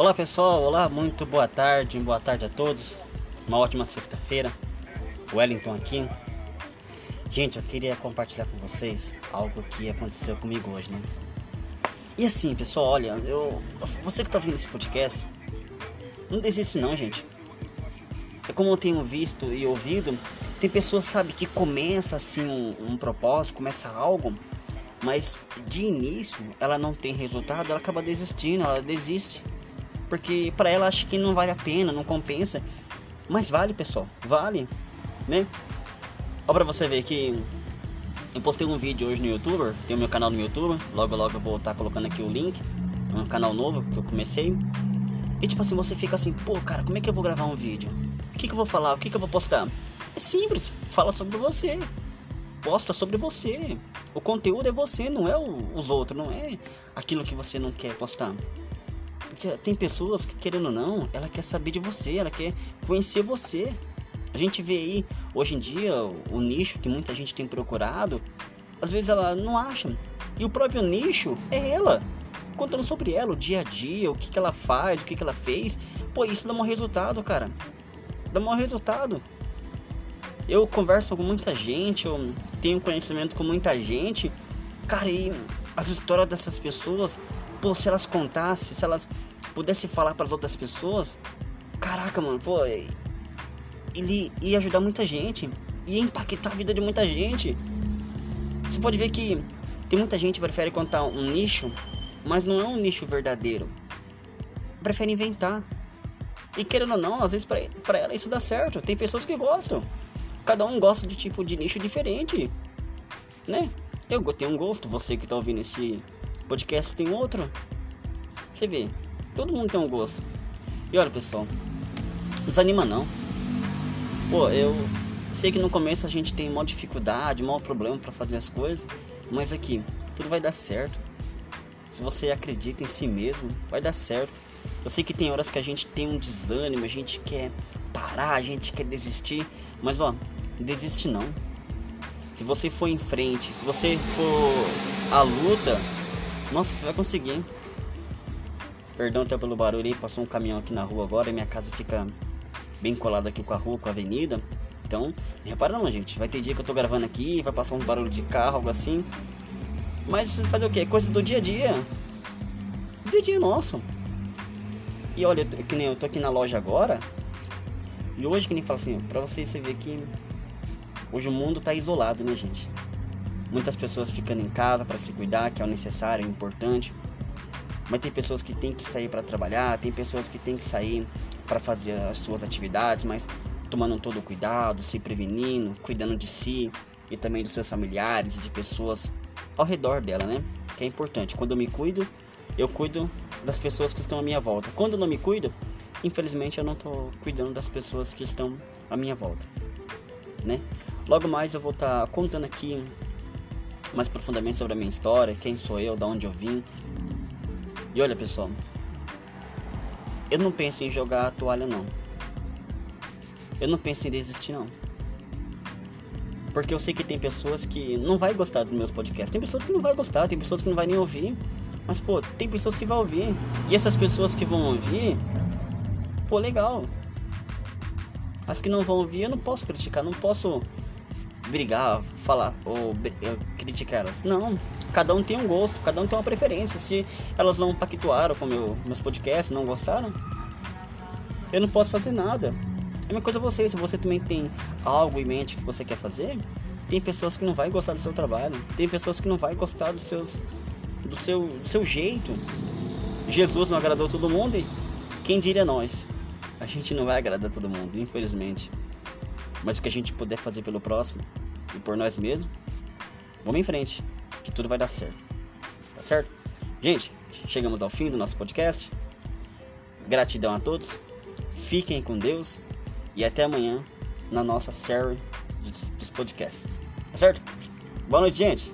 Olá pessoal, olá, muito boa tarde, boa tarde a todos. Uma ótima sexta-feira. Wellington aqui. Gente, eu queria compartilhar com vocês algo que aconteceu comigo hoje, né? E assim, pessoal, olha, eu você que tá ouvindo esse podcast, não desiste não, gente. É como eu tenho visto e ouvido, tem pessoas, sabe, que começa assim um, um propósito, começa algo, mas de início ela não tem resultado, ela acaba desistindo, ela desiste porque para ela acho que não vale a pena, não compensa. Mas vale, pessoal, vale, né? Ó pra você ver que eu postei um vídeo hoje no YouTube, tem o meu canal no YouTube, logo logo eu vou estar tá colocando aqui o link, é um canal novo que eu comecei. E tipo assim, você fica assim, pô, cara, como é que eu vou gravar um vídeo? O que, que eu vou falar? O que, que eu vou postar? É simples, fala sobre você. Posta sobre você. O conteúdo é você, não é o, os outros, não é aquilo que você não quer postar. Porque tem pessoas que, querendo ou não, ela quer saber de você, ela quer conhecer você. A gente vê aí, hoje em dia, o, o nicho que muita gente tem procurado, às vezes ela não acha. E o próprio nicho é ela. Contando sobre ela, o dia a dia, o que, que ela faz, o que, que ela fez. Pô, isso dá um resultado, cara. Dá um resultado. Eu converso com muita gente, eu tenho conhecimento com muita gente. Cara, e as histórias dessas pessoas, pô, se elas contassem, se elas pudesse falar para as outras pessoas, caraca, mano, pô, ele ia ajudar muita gente, ia impactar a vida de muita gente. Você pode ver que tem muita gente que prefere contar um nicho, mas não é um nicho verdadeiro. Prefere inventar. E querendo ou não, às vezes para ela isso dá certo. Tem pessoas que gostam. Cada um gosta de tipo de nicho diferente, né? Eu tenho um gosto, você que tá ouvindo esse podcast tem outro. Você vê, Todo mundo tem um gosto. E olha, pessoal, desanima não. Pô, eu sei que no começo a gente tem maior dificuldade, maior problema para fazer as coisas, mas aqui, tudo vai dar certo. Se você acredita em si mesmo, vai dar certo. Eu sei que tem horas que a gente tem um desânimo, a gente quer parar, a gente quer desistir, mas ó, desiste não. Se você for em frente, se você for à luta, nossa, você vai conseguir. Perdão até pelo barulho aí, passou um caminhão aqui na rua agora e minha casa fica bem colada aqui com a rua, com a avenida. Então, repara não, gente. Vai ter dia que eu tô gravando aqui, vai passar um barulho de carro, algo assim. Mas fazer o que? Coisa do dia a dia. Dia a dia nosso. E olha, eu, que nem eu tô aqui na loja agora. E hoje que nem fala assim, pra vocês você ver que hoje o mundo tá isolado, né, gente? Muitas pessoas ficando em casa para se cuidar, que é o necessário, é importante. Mas tem pessoas que têm que sair para trabalhar, tem pessoas que têm que sair para fazer as suas atividades, mas tomando todo o cuidado, se prevenindo, cuidando de si e também dos seus familiares e de pessoas ao redor dela, né? Que é importante. Quando eu me cuido, eu cuido das pessoas que estão à minha volta. Quando eu não me cuido, infelizmente eu não estou cuidando das pessoas que estão à minha volta, né? Logo mais eu vou estar tá contando aqui mais profundamente sobre a minha história, quem sou eu, da onde eu vim, e olha pessoal, eu não penso em jogar a toalha não. Eu não penso em desistir não. Porque eu sei que tem pessoas que não vai gostar dos meus podcasts. Tem pessoas que não vai gostar, tem pessoas que não vai nem ouvir. Mas pô, tem pessoas que vão ouvir. E essas pessoas que vão ouvir, pô, legal. As que não vão ouvir, eu não posso criticar, não posso brigar, falar ou criticar elas. Não, cada um tem um gosto, cada um tem uma preferência. Se elas não pactuaram com meu, meus podcasts, não gostaram, eu não posso fazer nada. É a mesma coisa você, se você também tem algo em mente que você quer fazer, tem pessoas que não vai gostar do seu trabalho, tem pessoas que não vai gostar dos seus, do seu, do seu jeito. Jesus não agradou todo mundo e quem diria nós? A gente não vai agradar todo mundo, infelizmente. Mas o que a gente puder fazer pelo próximo e por nós mesmos, vamos em frente, que tudo vai dar certo. Tá certo? Gente, chegamos ao fim do nosso podcast. Gratidão a todos. Fiquem com Deus e até amanhã na nossa série dos podcasts. Tá certo? Boa noite, gente.